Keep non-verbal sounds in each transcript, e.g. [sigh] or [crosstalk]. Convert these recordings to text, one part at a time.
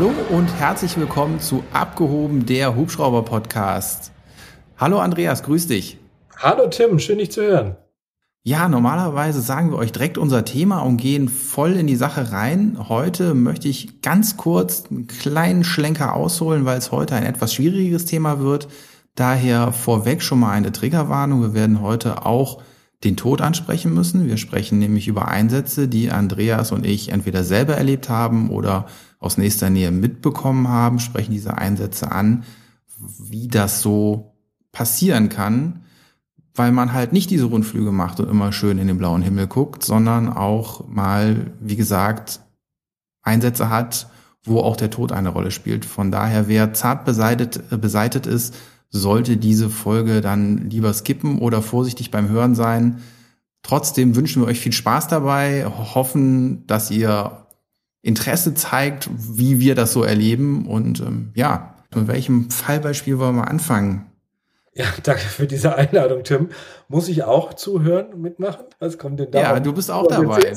Hallo und herzlich willkommen zu Abgehoben, der Hubschrauber-Podcast. Hallo Andreas, grüß dich. Hallo Tim, schön dich zu hören. Ja, normalerweise sagen wir euch direkt unser Thema und gehen voll in die Sache rein. Heute möchte ich ganz kurz einen kleinen Schlenker ausholen, weil es heute ein etwas schwieriges Thema wird. Daher vorweg schon mal eine Triggerwarnung. Wir werden heute auch den Tod ansprechen müssen. Wir sprechen nämlich über Einsätze, die Andreas und ich entweder selber erlebt haben oder aus nächster Nähe mitbekommen haben, sprechen diese Einsätze an, wie das so passieren kann weil man halt nicht diese Rundflüge macht und immer schön in den blauen Himmel guckt, sondern auch mal, wie gesagt, Einsätze hat, wo auch der Tod eine Rolle spielt. Von daher, wer zart beseitet, äh, beseitet ist, sollte diese Folge dann lieber skippen oder vorsichtig beim Hören sein. Trotzdem wünschen wir euch viel Spaß dabei, hoffen, dass ihr Interesse zeigt, wie wir das so erleben und ähm, ja, mit welchem Fallbeispiel wollen wir anfangen? Ja, danke für diese Einladung, Tim. Muss ich auch zuhören und mitmachen? Was kommt denn da? Ja, du bist auch dabei.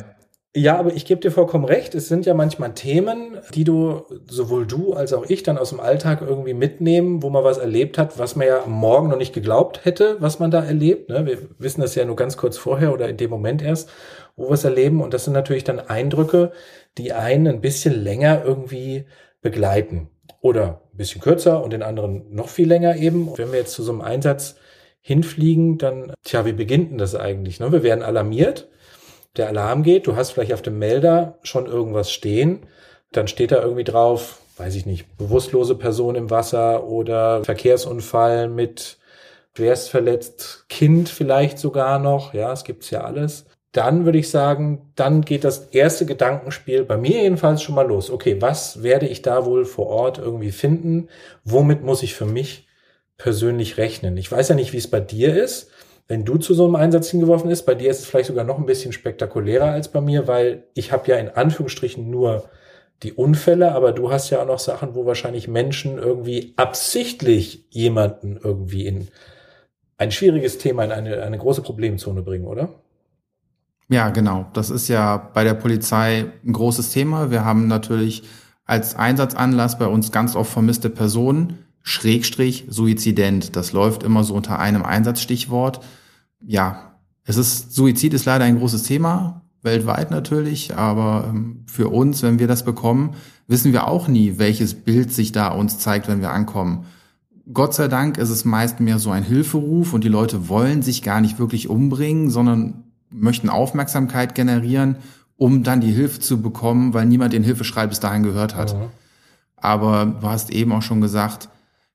Ja, aber ich gebe dir vollkommen recht. Es sind ja manchmal Themen, die du, sowohl du als auch ich, dann aus dem Alltag irgendwie mitnehmen, wo man was erlebt hat, was man ja am Morgen noch nicht geglaubt hätte, was man da erlebt. Ne? Wir wissen das ja nur ganz kurz vorher oder in dem Moment erst, wo wir es erleben. Und das sind natürlich dann Eindrücke, die einen ein bisschen länger irgendwie begleiten. Oder ein bisschen kürzer und den anderen noch viel länger eben. Wenn wir jetzt zu so einem Einsatz hinfliegen, dann, tja, wie beginnt denn das eigentlich? Ne? Wir werden alarmiert, der Alarm geht, du hast vielleicht auf dem Melder schon irgendwas stehen, dann steht da irgendwie drauf, weiß ich nicht, bewusstlose Person im Wasser oder Verkehrsunfall mit schwerst verletzt Kind vielleicht sogar noch, ja, es gibt's ja alles dann würde ich sagen, dann geht das erste Gedankenspiel bei mir jedenfalls schon mal los. Okay, was werde ich da wohl vor Ort irgendwie finden? Womit muss ich für mich persönlich rechnen? Ich weiß ja nicht, wie es bei dir ist. Wenn du zu so einem Einsatz hingeworfen ist, bei dir ist es vielleicht sogar noch ein bisschen spektakulärer als bei mir, weil ich habe ja in Anführungsstrichen nur die Unfälle, aber du hast ja auch noch Sachen, wo wahrscheinlich Menschen irgendwie absichtlich jemanden irgendwie in ein schwieriges Thema, in eine, eine große Problemzone bringen, oder? Ja, genau. Das ist ja bei der Polizei ein großes Thema. Wir haben natürlich als Einsatzanlass bei uns ganz oft vermisste Personen, Schrägstrich Suizident. Das läuft immer so unter einem Einsatzstichwort. Ja, es ist, Suizid ist leider ein großes Thema, weltweit natürlich, aber ähm, für uns, wenn wir das bekommen, wissen wir auch nie, welches Bild sich da uns zeigt, wenn wir ankommen. Gott sei Dank ist es meist mehr so ein Hilferuf und die Leute wollen sich gar nicht wirklich umbringen, sondern möchten Aufmerksamkeit generieren, um dann die Hilfe zu bekommen, weil niemand den Hilfeschrei bis dahin gehört hat. Mhm. Aber du hast eben auch schon gesagt,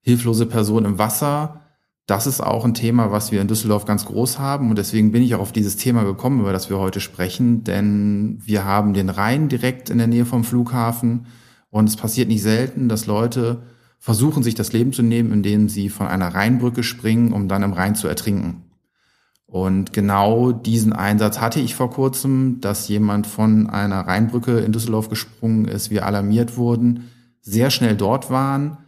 hilflose Person im Wasser, das ist auch ein Thema, was wir in Düsseldorf ganz groß haben. Und deswegen bin ich auch auf dieses Thema gekommen, über das wir heute sprechen. Denn wir haben den Rhein direkt in der Nähe vom Flughafen. Und es passiert nicht selten, dass Leute versuchen, sich das Leben zu nehmen, indem sie von einer Rheinbrücke springen, um dann im Rhein zu ertrinken. Und genau diesen Einsatz hatte ich vor kurzem, dass jemand von einer Rheinbrücke in Düsseldorf gesprungen ist, wir alarmiert wurden, sehr schnell dort waren,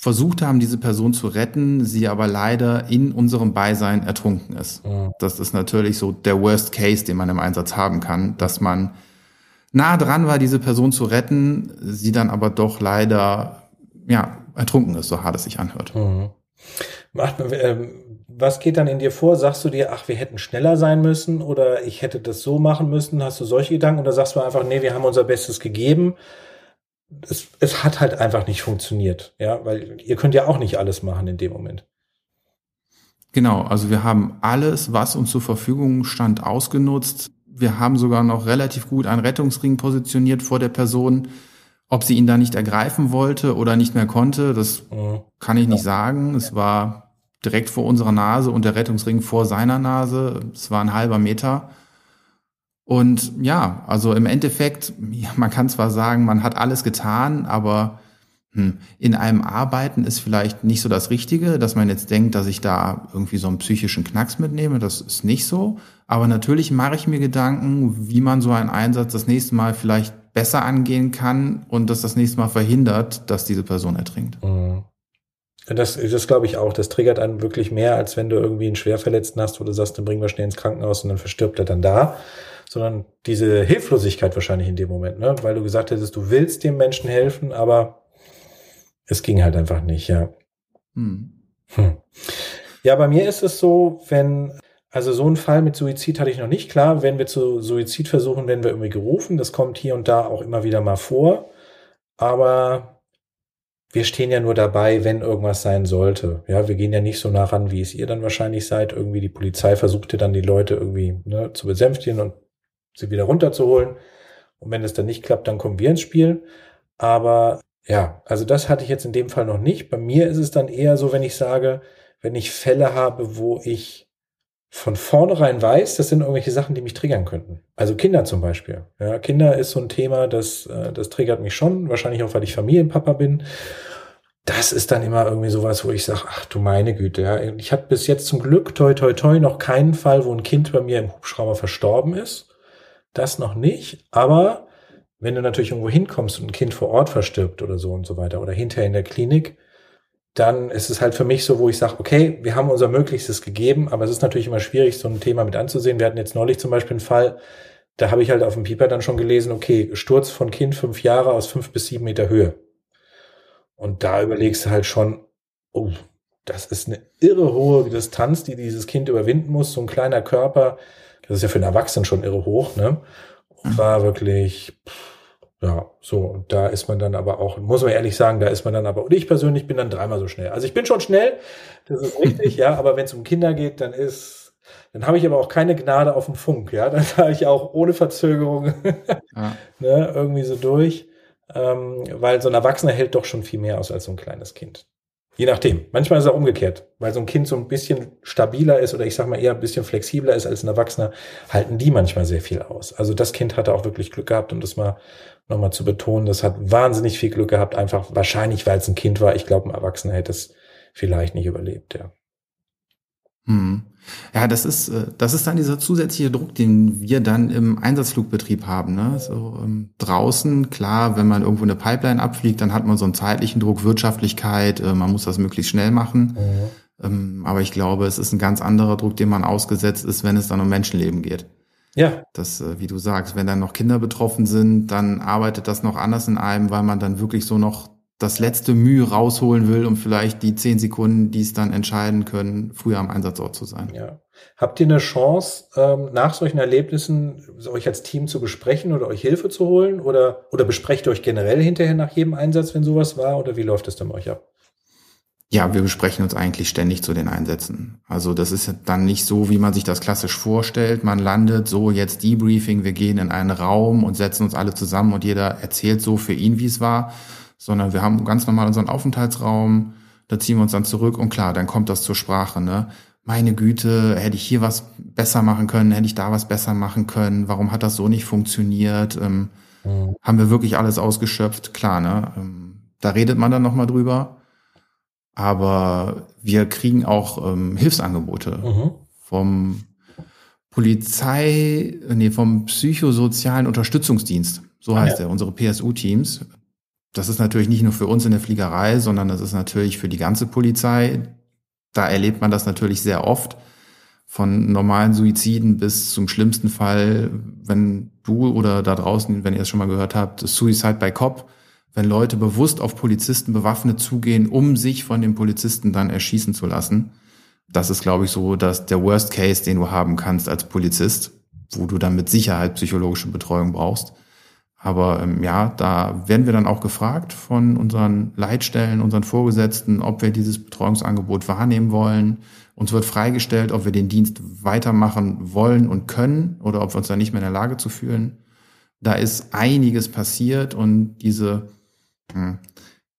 versucht haben, diese Person zu retten, sie aber leider in unserem Beisein ertrunken ist. Ja. Das ist natürlich so der Worst Case, den man im Einsatz haben kann, dass man nah dran war, diese Person zu retten, sie dann aber doch leider ja ertrunken ist, so hart es sich anhört. Mhm. Ähm, was geht dann in dir vor? Sagst du dir, ach, wir hätten schneller sein müssen oder ich hätte das so machen müssen? Hast du solche Gedanken oder sagst du einfach, nee, wir haben unser Bestes gegeben? Es, es hat halt einfach nicht funktioniert, ja, weil ihr könnt ja auch nicht alles machen in dem Moment. Genau, also wir haben alles, was uns zur Verfügung stand, ausgenutzt. Wir haben sogar noch relativ gut einen Rettungsring positioniert vor der Person. Ob sie ihn da nicht ergreifen wollte oder nicht mehr konnte, das mhm. kann ich nicht sagen. Es war direkt vor unserer Nase und der Rettungsring vor seiner Nase. Es war ein halber Meter. Und ja, also im Endeffekt, ja, man kann zwar sagen, man hat alles getan, aber hm, in einem Arbeiten ist vielleicht nicht so das Richtige, dass man jetzt denkt, dass ich da irgendwie so einen psychischen Knacks mitnehme. Das ist nicht so. Aber natürlich mache ich mir Gedanken, wie man so einen Einsatz das nächste Mal vielleicht besser angehen kann und das das nächste Mal verhindert, dass diese Person ertrinkt. Mhm. Das, das glaube ich auch. Das triggert einen wirklich mehr, als wenn du irgendwie einen Schwerverletzten hast, wo du sagst, dann bringen wir schnell ins Krankenhaus und dann verstirbt er dann da. Sondern diese Hilflosigkeit wahrscheinlich in dem Moment, ne? weil du gesagt hättest, du willst dem Menschen helfen, aber es ging halt einfach nicht, ja. Hm. Hm. Ja, bei mir ist es so, wenn, also so ein Fall mit Suizid hatte ich noch nicht. Klar, wenn wir zu Suizid versuchen, werden wir irgendwie gerufen. Das kommt hier und da auch immer wieder mal vor. Aber wir stehen ja nur dabei, wenn irgendwas sein sollte. Ja, wir gehen ja nicht so nah ran, wie es ihr dann wahrscheinlich seid. Irgendwie die Polizei versuchte dann die Leute irgendwie ne, zu besänftigen und sie wieder runterzuholen. Und wenn es dann nicht klappt, dann kommen wir ins Spiel. Aber ja, also das hatte ich jetzt in dem Fall noch nicht. Bei mir ist es dann eher so, wenn ich sage, wenn ich Fälle habe, wo ich von vornherein weiß, das sind irgendwelche Sachen, die mich triggern könnten. Also Kinder zum Beispiel. Ja, Kinder ist so ein Thema, das, äh, das triggert mich schon, wahrscheinlich auch, weil ich Familienpapa bin. Das ist dann immer irgendwie sowas, wo ich sage, ach du meine Güte, ja. Ich hatte bis jetzt zum Glück, toi toi toi, noch keinen Fall, wo ein Kind bei mir im Hubschrauber verstorben ist. Das noch nicht, aber wenn du natürlich irgendwo hinkommst und ein Kind vor Ort verstirbt oder so und so weiter oder hinterher in der Klinik, dann ist es halt für mich so, wo ich sage, okay, wir haben unser Möglichstes gegeben, aber es ist natürlich immer schwierig, so ein Thema mit anzusehen. Wir hatten jetzt neulich zum Beispiel einen Fall, da habe ich halt auf dem Pieper dann schon gelesen, okay, Sturz von Kind fünf Jahre aus fünf bis sieben Meter Höhe. Und da überlegst du halt schon, oh, das ist eine irre hohe Distanz, die dieses Kind überwinden muss. So ein kleiner Körper, das ist ja für einen Erwachsenen schon irre hoch, ne? Und war wirklich, pff, ja, so, und da ist man dann aber auch, muss man ehrlich sagen, da ist man dann aber, und ich persönlich bin dann dreimal so schnell. Also ich bin schon schnell, das ist richtig, [laughs] ja, aber wenn es um Kinder geht, dann ist, dann habe ich aber auch keine Gnade auf dem Funk, ja, dann fahre ich auch ohne Verzögerung [laughs] ja. ne, irgendwie so durch, ähm, weil so ein Erwachsener hält doch schon viel mehr aus als so ein kleines Kind. Je nachdem. Manchmal ist es auch umgekehrt, weil so ein Kind so ein bisschen stabiler ist oder ich sag mal eher ein bisschen flexibler ist als ein Erwachsener, halten die manchmal sehr viel aus. Also das Kind hatte auch wirklich Glück gehabt, um das mal nochmal zu betonen. Das hat wahnsinnig viel Glück gehabt, einfach wahrscheinlich, weil es ein Kind war. Ich glaube, ein Erwachsener hätte es vielleicht nicht überlebt, ja. Hm. Ja, das ist, äh, das ist dann dieser zusätzliche Druck, den wir dann im Einsatzflugbetrieb haben. Ne? So ähm, draußen, klar, wenn man irgendwo eine Pipeline abfliegt, dann hat man so einen zeitlichen Druck, Wirtschaftlichkeit, äh, man muss das möglichst schnell machen. Mhm. Ähm, aber ich glaube, es ist ein ganz anderer Druck, dem man ausgesetzt ist, wenn es dann um Menschenleben geht. Ja. Das, äh, wie du sagst, wenn dann noch Kinder betroffen sind, dann arbeitet das noch anders in einem, weil man dann wirklich so noch das letzte Mühe rausholen will, um vielleicht die zehn Sekunden, die es dann entscheiden können, früher am Einsatzort zu sein. Ja. Habt ihr eine Chance, ähm, nach solchen Erlebnissen euch als Team zu besprechen oder euch Hilfe zu holen? Oder, oder besprecht ihr euch generell hinterher nach jedem Einsatz, wenn sowas war? Oder wie läuft das dann bei euch ab? Ja, wir besprechen uns eigentlich ständig zu den Einsätzen. Also das ist dann nicht so, wie man sich das klassisch vorstellt. Man landet so jetzt Debriefing, wir gehen in einen Raum und setzen uns alle zusammen und jeder erzählt so für ihn, wie es war, sondern wir haben ganz normal unseren Aufenthaltsraum, da ziehen wir uns dann zurück und klar, dann kommt das zur Sprache, ne? Meine Güte, hätte ich hier was besser machen können, hätte ich da was besser machen können, warum hat das so nicht funktioniert? Ähm, mhm. Haben wir wirklich alles ausgeschöpft? Klar, ne? Ähm, da redet man dann nochmal drüber. Aber wir kriegen auch ähm, Hilfsangebote mhm. vom Polizei, nee, vom psychosozialen Unterstützungsdienst. So ah, heißt ja. er, unsere PSU-Teams das ist natürlich nicht nur für uns in der Fliegerei, sondern das ist natürlich für die ganze Polizei. Da erlebt man das natürlich sehr oft. Von normalen Suiziden bis zum schlimmsten Fall, wenn du oder da draußen, wenn ihr es schon mal gehört habt, Suicide by Cop, wenn Leute bewusst auf Polizisten bewaffnet zugehen, um sich von den Polizisten dann erschießen zu lassen. Das ist, glaube ich, so, dass der Worst Case, den du haben kannst als Polizist, wo du dann mit Sicherheit psychologische Betreuung brauchst. Aber ähm, ja, da werden wir dann auch gefragt von unseren Leitstellen, unseren Vorgesetzten, ob wir dieses Betreuungsangebot wahrnehmen wollen. Uns wird freigestellt, ob wir den Dienst weitermachen wollen und können oder ob wir uns da nicht mehr in der Lage zu fühlen. Da ist einiges passiert und diese hm,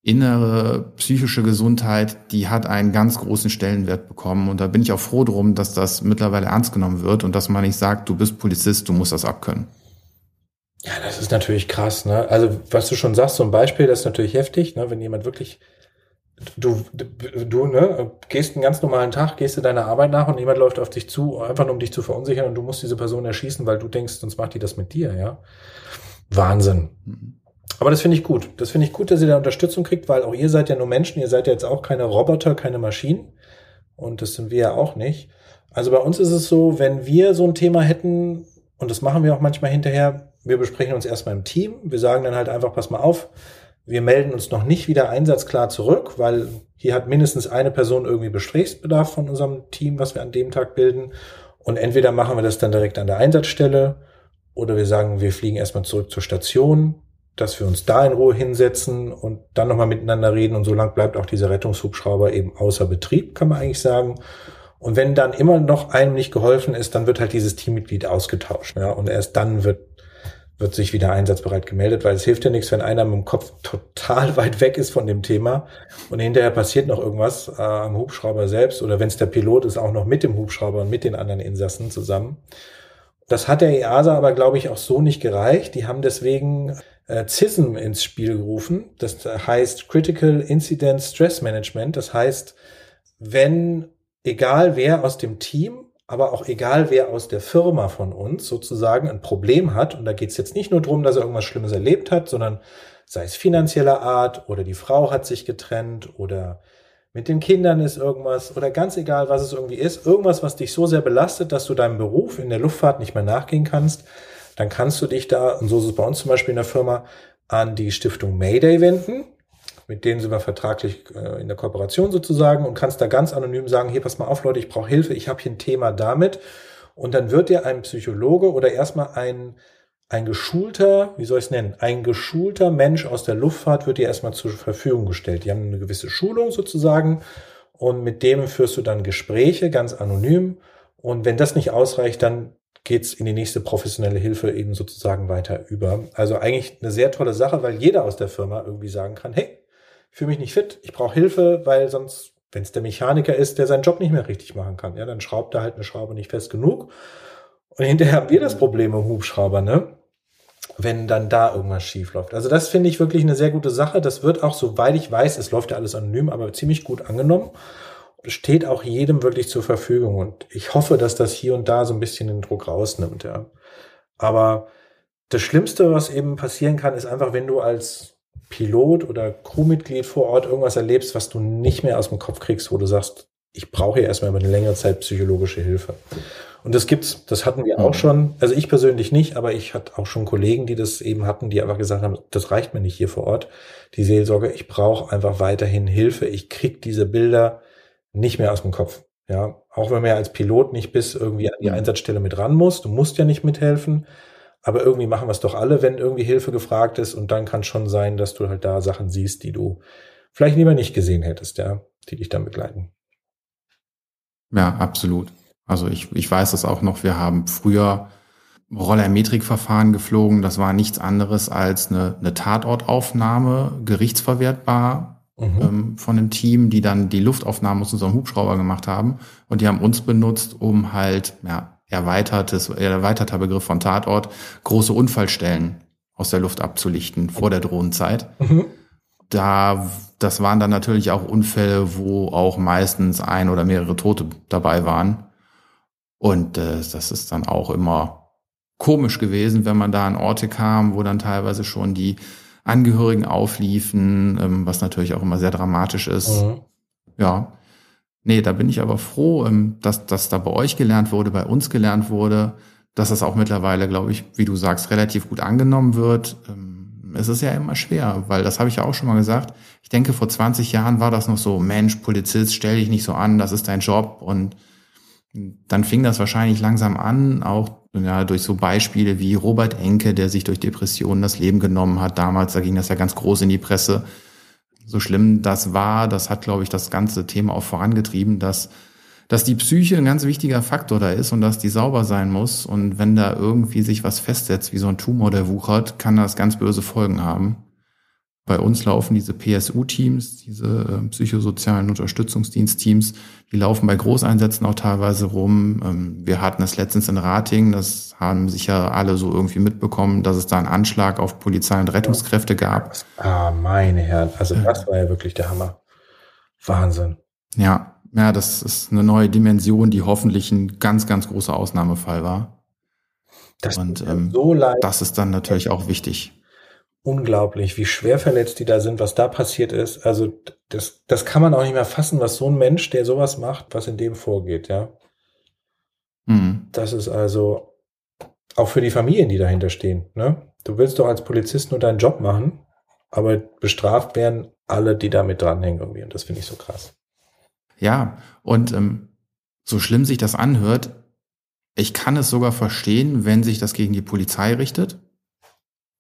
innere psychische Gesundheit, die hat einen ganz großen Stellenwert bekommen. Und da bin ich auch froh drum, dass das mittlerweile ernst genommen wird und dass man nicht sagt, du bist Polizist, du musst das abkönnen. Ja, das ist natürlich krass, ne? Also, was du schon sagst, so ein Beispiel, das ist natürlich heftig, ne? Wenn jemand wirklich, du, du, ne, gehst einen ganz normalen Tag, gehst du deiner Arbeit nach und jemand läuft auf dich zu, einfach nur um dich zu verunsichern und du musst diese Person erschießen, weil du denkst, sonst macht die das mit dir, ja? Wahnsinn. Aber das finde ich gut. Das finde ich gut, dass ihr da Unterstützung kriegt, weil auch ihr seid ja nur Menschen, ihr seid ja jetzt auch keine Roboter, keine Maschinen. Und das sind wir ja auch nicht. Also bei uns ist es so, wenn wir so ein Thema hätten, und das machen wir auch manchmal hinterher, wir besprechen uns erstmal im Team. Wir sagen dann halt einfach, pass mal auf, wir melden uns noch nicht wieder einsatzklar zurück, weil hier hat mindestens eine Person irgendwie Gesprächsbedarf von unserem Team, was wir an dem Tag bilden. Und entweder machen wir das dann direkt an der Einsatzstelle oder wir sagen, wir fliegen erstmal zurück zur Station, dass wir uns da in Ruhe hinsetzen und dann nochmal miteinander reden. Und so lang bleibt auch dieser Rettungshubschrauber eben außer Betrieb, kann man eigentlich sagen. Und wenn dann immer noch einem nicht geholfen ist, dann wird halt dieses Teammitglied ausgetauscht. Ja, und erst dann wird, wird sich wieder einsatzbereit gemeldet, weil es hilft ja nichts, wenn einer mit dem Kopf total [laughs] weit weg ist von dem Thema und hinterher passiert noch irgendwas äh, am Hubschrauber selbst oder wenn es der Pilot ist, auch noch mit dem Hubschrauber und mit den anderen Insassen zusammen. Das hat der EASA aber, glaube ich, auch so nicht gereicht. Die haben deswegen äh, CISM ins Spiel gerufen. Das heißt Critical Incident Stress Management. Das heißt, wenn egal wer aus dem Team, aber auch egal wer aus der Firma von uns sozusagen ein Problem hat, und da geht es jetzt nicht nur darum, dass er irgendwas Schlimmes erlebt hat, sondern sei es finanzieller Art oder die Frau hat sich getrennt oder mit den Kindern ist irgendwas oder ganz egal, was es irgendwie ist, irgendwas, was dich so sehr belastet, dass du deinem Beruf in der Luftfahrt nicht mehr nachgehen kannst, dann kannst du dich da, und so ist es bei uns zum Beispiel in der Firma, an die Stiftung Mayday wenden mit denen sind wir vertraglich äh, in der Kooperation sozusagen und kannst da ganz anonym sagen, hier pass mal auf Leute, ich brauche Hilfe, ich habe hier ein Thema damit. Und dann wird dir ein Psychologe oder erstmal ein, ein geschulter, wie soll ich es nennen, ein geschulter Mensch aus der Luftfahrt wird dir erstmal zur Verfügung gestellt. Die haben eine gewisse Schulung sozusagen und mit dem führst du dann Gespräche ganz anonym. Und wenn das nicht ausreicht, dann geht's in die nächste professionelle Hilfe eben sozusagen weiter über. Also eigentlich eine sehr tolle Sache, weil jeder aus der Firma irgendwie sagen kann, hey, fühle mich nicht fit, ich brauche Hilfe, weil sonst, wenn es der Mechaniker ist, der seinen Job nicht mehr richtig machen kann, ja, dann schraubt er halt eine Schraube nicht fest genug. Und hinterher haben wir das Problem im Hubschrauber, ne? Wenn dann da irgendwas schief läuft. Also das finde ich wirklich eine sehr gute Sache. Das wird auch, soweit ich weiß, es läuft ja alles anonym, aber ziemlich gut angenommen. Steht auch jedem wirklich zur Verfügung. Und ich hoffe, dass das hier und da so ein bisschen den Druck rausnimmt, ja. Aber das Schlimmste, was eben passieren kann, ist einfach, wenn du als Pilot oder Crewmitglied vor Ort irgendwas erlebst, was du nicht mehr aus dem Kopf kriegst, wo du sagst, ich brauche hier erstmal über eine längere Zeit psychologische Hilfe. Und das gibt's, das hatten wir auch mhm. schon. Also ich persönlich nicht, aber ich hatte auch schon Kollegen, die das eben hatten, die einfach gesagt haben, das reicht mir nicht hier vor Ort. Die Seelsorge, ich brauche einfach weiterhin Hilfe. Ich krieg diese Bilder nicht mehr aus dem Kopf. Ja, auch wenn man ja als Pilot nicht bis irgendwie an die mhm. Einsatzstelle mit ran muss. Du musst ja nicht mithelfen. Aber irgendwie machen wir es doch alle, wenn irgendwie Hilfe gefragt ist. Und dann kann schon sein, dass du halt da Sachen siehst, die du vielleicht lieber nicht gesehen hättest, ja, die dich dann begleiten. Ja, absolut. Also ich, ich weiß das auch noch. Wir haben früher Rollermetrikverfahren geflogen. Das war nichts anderes als eine, eine Tatortaufnahme, gerichtsverwertbar mhm. ähm, von einem Team, die dann die Luftaufnahmen aus unserem Hubschrauber gemacht haben. Und die haben uns benutzt, um halt, ja, erweitertes, erweiterter Begriff von Tatort, große Unfallstellen aus der Luft abzulichten vor der Drohnenzeit. Mhm. Da, das waren dann natürlich auch Unfälle, wo auch meistens ein oder mehrere Tote dabei waren. Und äh, das ist dann auch immer komisch gewesen, wenn man da an Orte kam, wo dann teilweise schon die Angehörigen aufliefen, ähm, was natürlich auch immer sehr dramatisch ist. Mhm. Ja, Nee, da bin ich aber froh, ähm, dass das da bei euch gelernt wurde, bei uns gelernt wurde, dass das auch mittlerweile, glaube ich, wie du sagst, relativ gut angenommen wird. Ähm, es ist ja immer schwer, weil das habe ich ja auch schon mal gesagt. Ich denke, vor 20 Jahren war das noch so, Mensch, Polizist, stell dich nicht so an, das ist dein Job. Und dann fing das wahrscheinlich langsam an, auch ja, durch so Beispiele wie Robert Enke, der sich durch Depressionen das Leben genommen hat. Damals, da ging das ja ganz groß in die Presse so schlimm das war, das hat, glaube ich, das ganze Thema auch vorangetrieben, dass, dass die Psyche ein ganz wichtiger Faktor da ist und dass die sauber sein muss. Und wenn da irgendwie sich was festsetzt, wie so ein Tumor, der wuchert, kann das ganz böse Folgen haben. Bei uns laufen diese PSU-Teams, diese äh, psychosozialen Unterstützungsdienstteams, die laufen bei Großeinsätzen auch teilweise rum. Ähm, wir hatten es letztens in Rating, das haben sicher alle so irgendwie mitbekommen, dass es da einen Anschlag auf Polizei und Rettungskräfte gab. Ah, meine Herren, also das war ja wirklich der Hammer. Wahnsinn. Ja, ja, das ist eine neue Dimension, die hoffentlich ein ganz, ganz großer Ausnahmefall war. Das und ähm, so leid. das ist dann natürlich auch wichtig unglaublich, wie schwer verletzt die da sind, was da passiert ist. Also das, das kann man auch nicht mehr fassen, was so ein Mensch, der sowas macht, was in dem vorgeht, ja. Mhm. Das ist also auch für die Familien, die dahinter stehen. Ne? Du willst doch als Polizist nur deinen Job machen, aber bestraft werden alle, die damit dranhängen irgendwie. Und das finde ich so krass. Ja, und ähm, so schlimm sich das anhört, ich kann es sogar verstehen, wenn sich das gegen die Polizei richtet,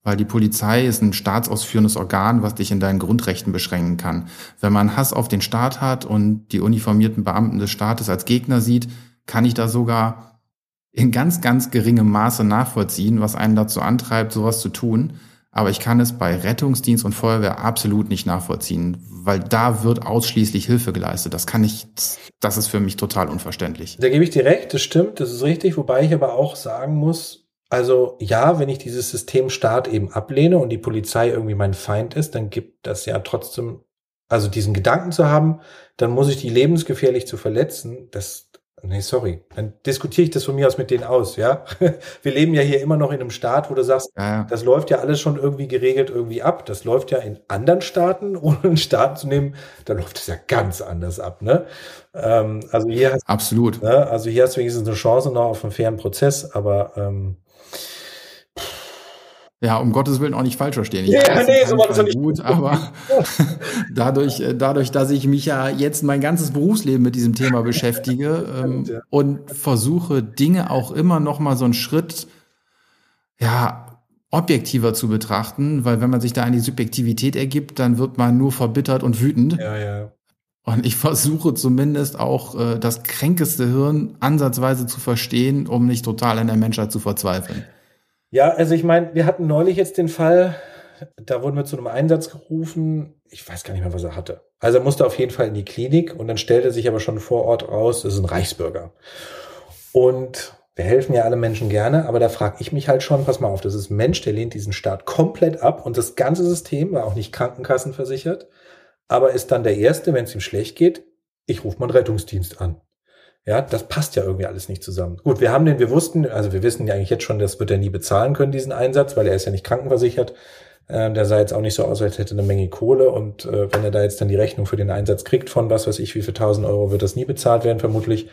weil die Polizei ist ein staatsausführendes Organ, was dich in deinen Grundrechten beschränken kann. Wenn man Hass auf den Staat hat und die uniformierten Beamten des Staates als Gegner sieht, kann ich da sogar in ganz, ganz geringem Maße nachvollziehen, was einen dazu antreibt, sowas zu tun. Aber ich kann es bei Rettungsdienst und Feuerwehr absolut nicht nachvollziehen, weil da wird ausschließlich Hilfe geleistet. Das kann ich, das ist für mich total unverständlich. Da gebe ich dir recht, das stimmt, das ist richtig, wobei ich aber auch sagen muss, also ja, wenn ich dieses System Staat eben ablehne und die Polizei irgendwie mein Feind ist, dann gibt das ja trotzdem, also diesen Gedanken zu haben, dann muss ich die lebensgefährlich zu verletzen, das, Nee, sorry. Dann diskutiere ich das von mir aus mit denen aus, ja. [laughs] Wir leben ja hier immer noch in einem Staat, wo du sagst, ja, ja. das läuft ja alles schon irgendwie geregelt irgendwie ab. Das läuft ja in anderen Staaten, [laughs] ohne einen Staat zu nehmen, da läuft es ja ganz anders ab, ne? Ähm, also hier hast, Absolut. Ne? Also hier hast du wenigstens eine Chance noch auf einen fairen Prozess, aber ähm, ja, um Gottes Willen auch nicht falsch verstehen. Ich ja, nee, so war das nicht gut, aber [laughs] dadurch, äh, dadurch, dass ich mich ja jetzt mein ganzes Berufsleben mit diesem Thema beschäftige [laughs] ähm, ja. und versuche Dinge auch immer noch mal so einen Schritt, ja, objektiver zu betrachten, weil wenn man sich da in die Subjektivität ergibt, dann wird man nur verbittert und wütend. Ja, ja. Und ich versuche zumindest auch äh, das kränkeste Hirn ansatzweise zu verstehen, um nicht total an der Menschheit zu verzweifeln. Ja, also ich meine, wir hatten neulich jetzt den Fall, da wurden wir zu einem Einsatz gerufen. Ich weiß gar nicht mehr, was er hatte. Also er musste auf jeden Fall in die Klinik und dann stellte sich aber schon vor Ort raus, das ist ein Reichsbürger. Und wir helfen ja alle Menschen gerne, aber da frage ich mich halt schon, pass mal auf, das ist ein Mensch, der lehnt diesen Staat komplett ab und das ganze System war auch nicht krankenkassenversichert, aber ist dann der Erste, wenn es ihm schlecht geht, ich rufe mal einen Rettungsdienst an. Ja, das passt ja irgendwie alles nicht zusammen. Gut, wir haben den, wir wussten, also wir wissen ja eigentlich jetzt schon, das wird er nie bezahlen können, diesen Einsatz, weil er ist ja nicht krankenversichert. Äh, der sah jetzt auch nicht so aus, als hätte eine Menge Kohle und äh, wenn er da jetzt dann die Rechnung für den Einsatz kriegt von was weiß ich, wie viel tausend Euro, wird das nie bezahlt werden, vermutlich.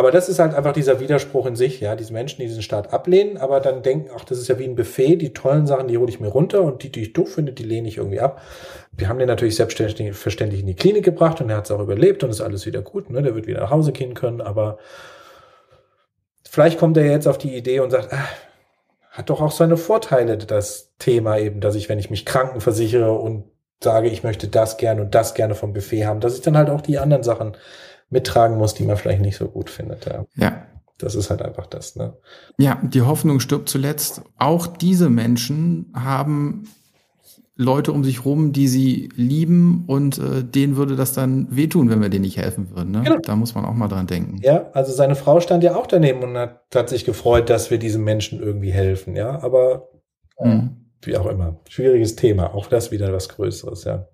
Aber das ist halt einfach dieser Widerspruch in sich, ja, diese Menschen, die diesen Staat ablehnen, aber dann denken, ach, das ist ja wie ein Buffet, die tollen Sachen, die hole ich mir runter und die, die ich doof finde, die lehne ich irgendwie ab. Wir haben den natürlich selbstverständlich in die Klinik gebracht und er hat es auch überlebt und ist alles wieder gut, ne, der wird wieder nach Hause gehen können, aber vielleicht kommt er jetzt auf die Idee und sagt, ach, hat doch auch seine Vorteile, das Thema eben, dass ich, wenn ich mich krankenversichere und sage, ich möchte das gerne und das gerne vom Buffet haben, dass ich dann halt auch die anderen Sachen mittragen muss, die man vielleicht nicht so gut findet. Ja. ja. Das ist halt einfach das, ne? Ja, die Hoffnung stirbt zuletzt. Auch diese Menschen haben Leute um sich rum, die sie lieben und äh, denen würde das dann wehtun, wenn wir denen nicht helfen würden. Ne? Genau. Da muss man auch mal dran denken. Ja, also seine Frau stand ja auch daneben und hat, hat sich gefreut, dass wir diesen Menschen irgendwie helfen, ja. Aber mhm. wie auch immer, schwieriges Thema. Auch das wieder was Größeres, ja.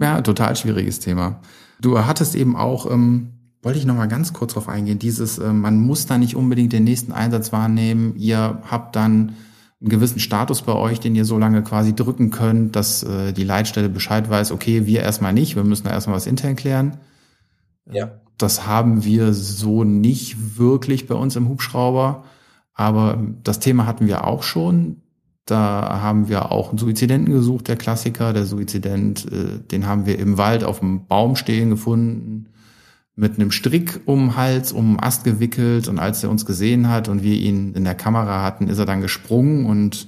Ja, total schwieriges Thema. Du hattest eben auch, ähm, wollte ich noch mal ganz kurz drauf eingehen, dieses, äh, man muss da nicht unbedingt den nächsten Einsatz wahrnehmen. Ihr habt dann einen gewissen Status bei euch, den ihr so lange quasi drücken könnt, dass äh, die Leitstelle Bescheid weiß, okay, wir erstmal nicht, wir müssen da erstmal was intern klären. Ja. Das haben wir so nicht wirklich bei uns im Hubschrauber, aber das Thema hatten wir auch schon. Da haben wir auch einen Suizidenten gesucht, der Klassiker. Der Suizident, äh, den haben wir im Wald auf dem Baum stehen gefunden, mit einem Strick um den Hals, um den Ast gewickelt. Und als er uns gesehen hat und wir ihn in der Kamera hatten, ist er dann gesprungen und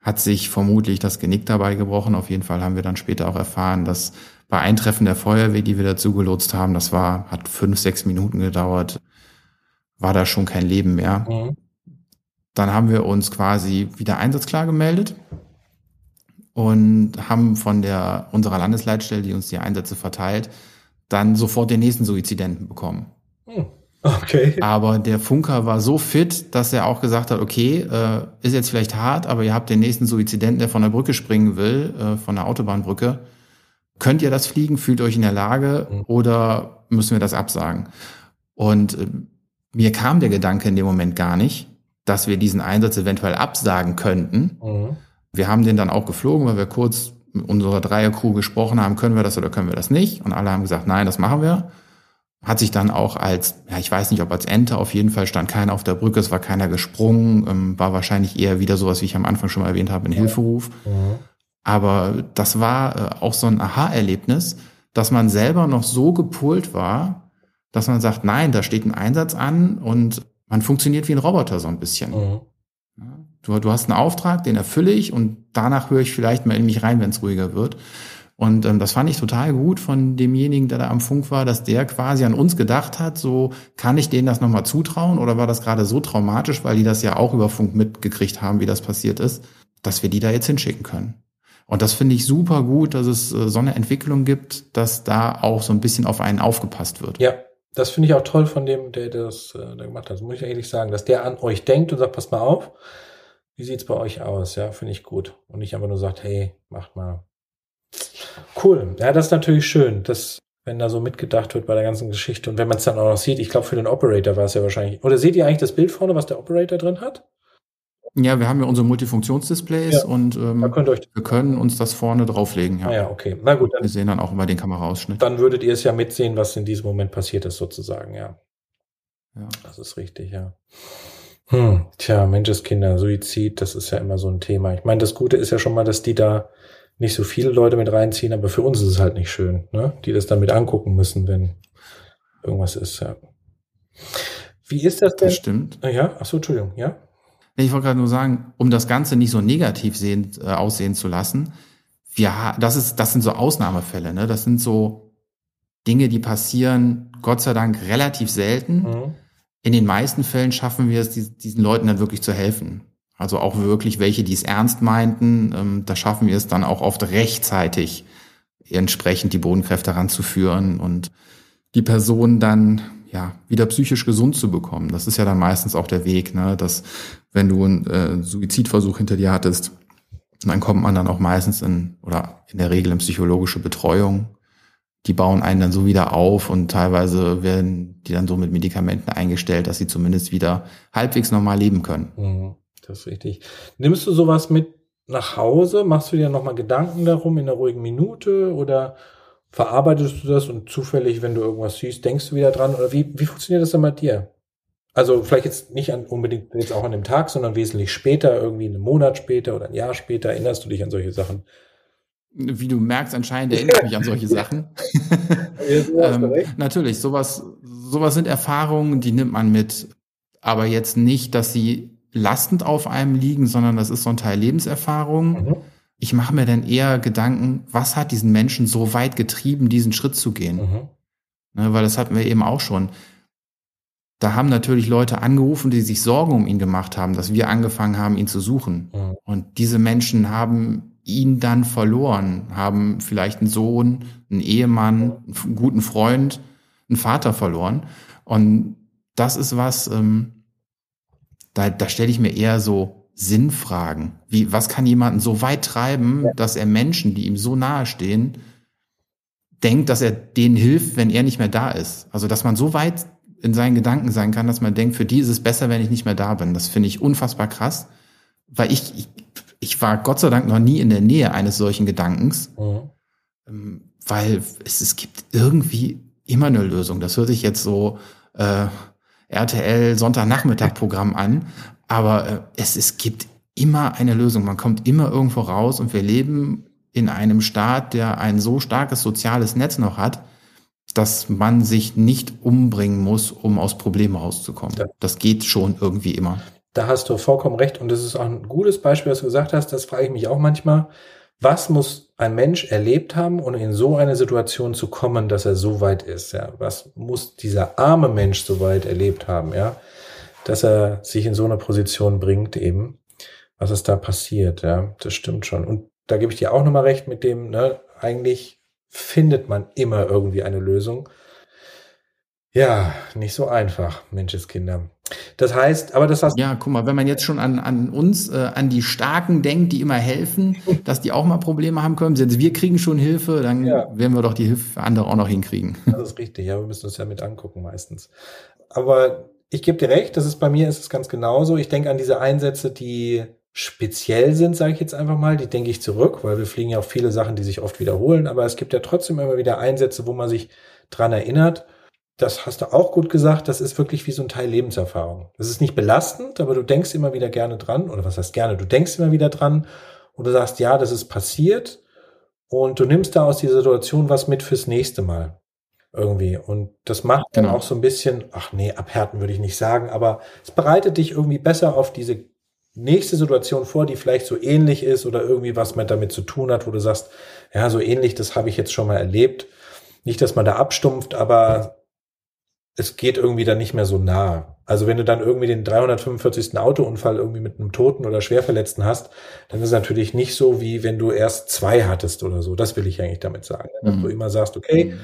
hat sich vermutlich das Genick dabei gebrochen. Auf jeden Fall haben wir dann später auch erfahren, dass bei Eintreffen der Feuerwehr, die wir dazu gelotst haben, das war, hat fünf, sechs Minuten gedauert, war da schon kein Leben mehr. Mhm. Dann haben wir uns quasi wieder einsatzklar gemeldet und haben von der unserer Landesleitstelle, die uns die Einsätze verteilt, dann sofort den nächsten Suizidenten bekommen. Hm. Okay. Aber der Funker war so fit, dass er auch gesagt hat, okay, äh, ist jetzt vielleicht hart, aber ihr habt den nächsten Suizidenten, der von der Brücke springen will, äh, von der Autobahnbrücke. Könnt ihr das fliegen? Fühlt euch in der Lage mhm. oder müssen wir das absagen? Und äh, mir kam der Gedanke in dem Moment gar nicht, dass wir diesen Einsatz eventuell absagen könnten. Mhm. Wir haben den dann auch geflogen, weil wir kurz mit unserer Dreiercrew gesprochen haben, können wir das oder können wir das nicht? Und alle haben gesagt, nein, das machen wir. hat sich dann auch als, ja, ich weiß nicht, ob als Ente, auf jeden Fall stand keiner auf der Brücke, es war keiner gesprungen, ähm, war wahrscheinlich eher wieder sowas, wie ich am Anfang schon mal erwähnt habe, ein Hilferuf. Mhm. Aber das war äh, auch so ein Aha-Erlebnis, dass man selber noch so gepolt war, dass man sagt, nein, da steht ein Einsatz an und man funktioniert wie ein Roboter so ein bisschen. Mhm. Du, du hast einen Auftrag, den erfülle ich und danach höre ich vielleicht mal in mich rein, wenn es ruhiger wird. Und ähm, das fand ich total gut von demjenigen, der da am Funk war, dass der quasi an uns gedacht hat, so kann ich denen das nochmal zutrauen oder war das gerade so traumatisch, weil die das ja auch über Funk mitgekriegt haben, wie das passiert ist, dass wir die da jetzt hinschicken können. Und das finde ich super gut, dass es äh, so eine Entwicklung gibt, dass da auch so ein bisschen auf einen aufgepasst wird. Ja, das finde ich auch toll von dem, der das äh, der gemacht hat. Das muss ich ehrlich sagen, dass der an euch denkt und sagt, passt mal auf, wie sieht's bei euch aus? Ja, finde ich gut. Und nicht einfach nur sagt, hey, macht mal. Cool. Ja, das ist natürlich schön, dass, wenn da so mitgedacht wird bei der ganzen Geschichte und wenn man es dann auch noch sieht, ich glaube, für den Operator war es ja wahrscheinlich. Oder seht ihr eigentlich das Bild vorne, was der Operator drin hat? Ja, wir haben ja unsere Multifunktionsdisplays ja, und ähm, wir können uns das vorne drauflegen. Ja, ah ja okay. Na gut. Dann, wir sehen dann auch immer den Kameraausschnitt. Dann würdet ihr es ja mitsehen, was in diesem Moment passiert ist, sozusagen, ja. Ja. Das ist richtig, ja. Hm, tja, Menscheskinder, Suizid, das ist ja immer so ein Thema. Ich meine, das Gute ist ja schon mal, dass die da nicht so viele Leute mit reinziehen, aber für uns ist es halt nicht schön, ne? Die das dann mit angucken müssen, wenn irgendwas ist, ja. Wie ist das denn? Das stimmt. Ah, ja, ach so, Entschuldigung, ja. Ich wollte gerade nur sagen, um das Ganze nicht so negativ sehen, äh, aussehen zu lassen, ja, das ist, das sind so Ausnahmefälle, ne? Das sind so Dinge, die passieren, Gott sei Dank, relativ selten. Mhm. In den meisten Fällen schaffen wir es, diesen Leuten dann wirklich zu helfen. Also auch wirklich welche, die es ernst meinten, ähm, da schaffen wir es dann auch oft rechtzeitig entsprechend die Bodenkräfte ranzuführen und die Person dann ja wieder psychisch gesund zu bekommen. Das ist ja dann meistens auch der Weg, ne? dass wenn du einen äh, Suizidversuch hinter dir hattest, dann kommt man dann auch meistens in oder in der Regel in psychologische Betreuung. Die bauen einen dann so wieder auf und teilweise werden die dann so mit Medikamenten eingestellt, dass sie zumindest wieder halbwegs normal leben können. Mhm, das ist richtig. Nimmst du sowas mit nach Hause? Machst du dir nochmal Gedanken darum in einer ruhigen Minute oder verarbeitest du das und zufällig, wenn du irgendwas siehst, denkst du wieder dran? Oder wie, wie funktioniert das dann bei dir? Also vielleicht jetzt nicht an, unbedingt jetzt auch an dem Tag, sondern wesentlich später, irgendwie einen Monat später oder ein Jahr später, erinnerst du dich an solche Sachen? Wie du merkst, anscheinend erinnere ich mich an solche Sachen. [laughs] ähm, natürlich, sowas, sowas sind Erfahrungen, die nimmt man mit. Aber jetzt nicht, dass sie lastend auf einem liegen, sondern das ist so ein Teil Lebenserfahrung. Mhm. Ich mache mir dann eher Gedanken, was hat diesen Menschen so weit getrieben, diesen Schritt zu gehen? Mhm. Ne, weil das hatten wir eben auch schon da haben natürlich Leute angerufen, die sich Sorgen um ihn gemacht haben, dass wir angefangen haben, ihn zu suchen. Mhm. Und diese Menschen haben ihn dann verloren, haben vielleicht einen Sohn, einen Ehemann, einen guten Freund, einen Vater verloren. Und das ist was, ähm, da, da stelle ich mir eher so Sinnfragen. Wie, was kann jemanden so weit treiben, ja. dass er Menschen, die ihm so nahe stehen, denkt, dass er denen hilft, wenn er nicht mehr da ist. Also, dass man so weit in seinen Gedanken sein kann, dass man denkt, für die ist es besser, wenn ich nicht mehr da bin. Das finde ich unfassbar krass, weil ich, ich, ich war Gott sei Dank noch nie in der Nähe eines solchen Gedankens, mhm. Ähm, weil es, es gibt irgendwie immer eine Lösung. Das hört sich jetzt so äh, RTL Sonntagnachmittag-Programm an, aber äh, es, es gibt immer eine Lösung. Man kommt immer irgendwo raus und wir leben in einem Staat, der ein so starkes soziales Netz noch hat, dass man sich nicht umbringen muss, um aus Problemen rauszukommen. Ja. Das geht schon irgendwie immer. Da hast du vollkommen recht. Und das ist auch ein gutes Beispiel, was du gesagt hast. Das frage ich mich auch manchmal. Was muss ein Mensch erlebt haben, um in so eine Situation zu kommen, dass er so weit ist? Ja, was muss dieser arme Mensch so weit erlebt haben? Ja, dass er sich in so eine Position bringt eben. Was ist da passiert? Ja, das stimmt schon. Und da gebe ich dir auch nochmal recht mit dem, ne, eigentlich findet man immer irgendwie eine Lösung. Ja, nicht so einfach, Menscheskinder. Das heißt, aber das hast Ja, guck mal, wenn man jetzt schon an, an uns, äh, an die Starken denkt, die immer helfen, [laughs] dass die auch mal Probleme haben können, selbst wir kriegen schon Hilfe, dann ja. werden wir doch die Hilfe für andere auch noch hinkriegen. Das ist richtig, ja, wir müssen uns ja mit angucken meistens. Aber ich gebe dir recht, das ist bei mir ist es ganz genauso. Ich denke an diese Einsätze, die speziell sind, sage ich jetzt einfach mal, die denke ich zurück, weil wir fliegen ja auch viele Sachen, die sich oft wiederholen, aber es gibt ja trotzdem immer wieder Einsätze, wo man sich dran erinnert. das hast du auch gut gesagt, das ist wirklich wie so ein Teil Lebenserfahrung. Das ist nicht belastend, aber du denkst immer wieder gerne dran, oder was heißt gerne, du denkst immer wieder dran und du sagst, ja, das ist passiert und du nimmst da aus dieser Situation was mit fürs nächste Mal irgendwie. Und das macht genau. dann auch so ein bisschen, ach nee, abhärten würde ich nicht sagen, aber es bereitet dich irgendwie besser auf diese nächste Situation vor, die vielleicht so ähnlich ist oder irgendwie was mit damit zu tun hat, wo du sagst, ja, so ähnlich, das habe ich jetzt schon mal erlebt. Nicht, dass man da abstumpft, aber es geht irgendwie dann nicht mehr so nah. Also wenn du dann irgendwie den 345. Autounfall irgendwie mit einem Toten oder Schwerverletzten hast, dann ist es natürlich nicht so, wie wenn du erst zwei hattest oder so. Das will ich eigentlich damit sagen. Dass mhm. du immer sagst, okay, mhm.